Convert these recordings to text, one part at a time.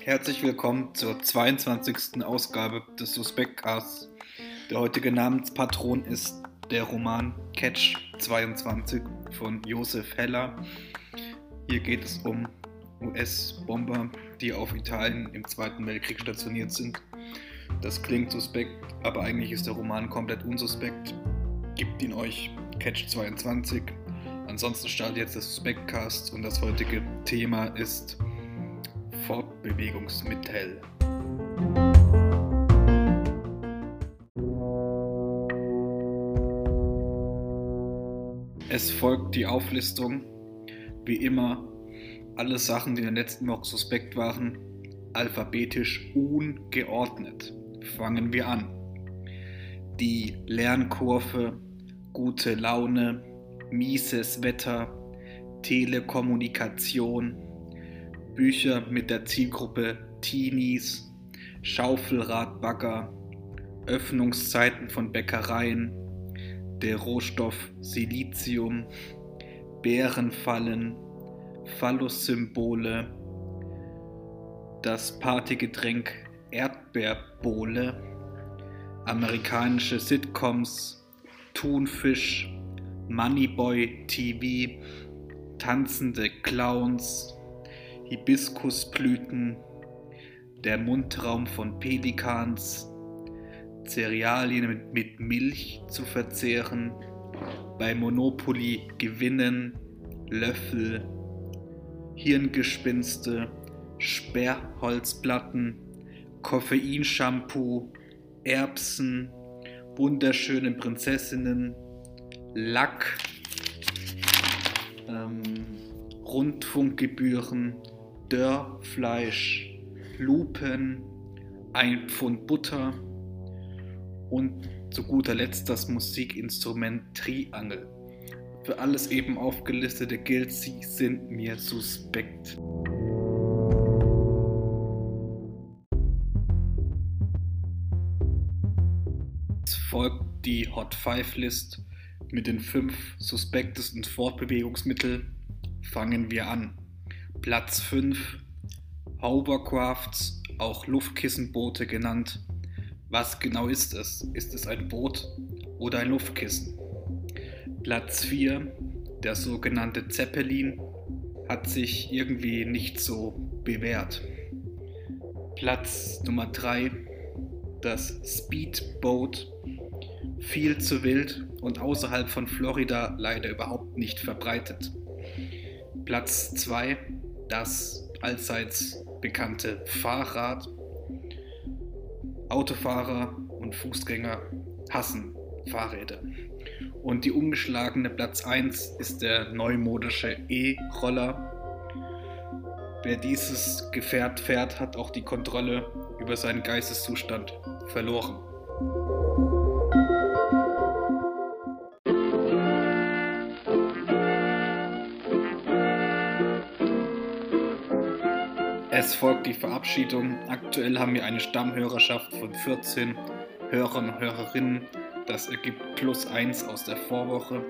Herzlich willkommen zur 22. Ausgabe des Suspektcasts. Der heutige Namenspatron ist der Roman Catch 22 von Josef Heller. Hier geht es um US-Bomber, die auf Italien im Zweiten Weltkrieg stationiert sind. Das klingt suspekt, aber eigentlich ist der Roman komplett unsuspekt. Gibt ihn euch Catch 22. Ansonsten startet jetzt das Suspektcast und das heutige Thema ist Fortbewegungsmittel. Es folgt die Auflistung, wie immer, alle Sachen, die in der letzten Woche suspekt waren, alphabetisch ungeordnet. Fangen wir an. Die Lernkurve, gute Laune, mieses Wetter, Telekommunikation, Bücher mit der Zielgruppe Teenies, Schaufelradbagger, Öffnungszeiten von Bäckereien, der Rohstoff Silizium, Bärenfallen, Phallus-Symbole, das Partygetränk Erdbeerbohle, amerikanische Sitcoms, Thunfisch, Moneyboy TV, tanzende Clowns, Hibiskusblüten, der Mundraum von Pelikans, Cerealien mit, mit Milch zu verzehren, bei Monopoly gewinnen, Löffel, Hirngespinste, Sperrholzplatten, Koffeinshampoo, Erbsen, wunderschöne Prinzessinnen, Lack, ähm, Rundfunkgebühren, Dörrfleisch, Lupen, ein Pfund Butter und zu guter Letzt das Musikinstrument Triangel. Für alles eben aufgelistete gilt, sie sind mir suspekt. Folgt die Hot 5 List mit den fünf suspektesten Fortbewegungsmitteln. Fangen wir an. Platz 5 Hovercrafts, auch Luftkissenboote genannt. Was genau ist es? Ist es ein Boot oder ein Luftkissen? Platz 4, der sogenannte Zeppelin, hat sich irgendwie nicht so bewährt. Platz Nummer 3, das Speedboat, viel zu wild und außerhalb von Florida leider überhaupt nicht verbreitet. Platz 2, das allseits bekannte Fahrrad. Autofahrer und Fußgänger hassen Fahrräder. Und die umgeschlagene Platz 1 ist der neumodische E-Roller. Wer dieses Gefährt fährt, hat auch die Kontrolle über seinen Geisteszustand verloren. Es folgt die Verabschiedung. Aktuell haben wir eine Stammhörerschaft von 14 Hörern und Hörerinnen. Das ergibt plus 1 aus der Vorwoche.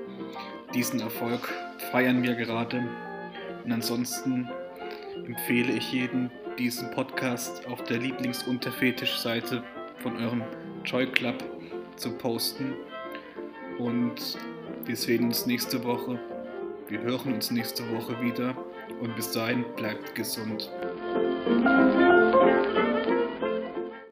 Diesen Erfolg feiern wir gerade. Und ansonsten empfehle ich jedem, diesen Podcast auf der Lieblingsunterfetisch-Seite von eurem Joy Club zu posten. Und wir sehen uns nächste Woche. Wir hören uns nächste Woche wieder. Und bis dahin bleibt gesund.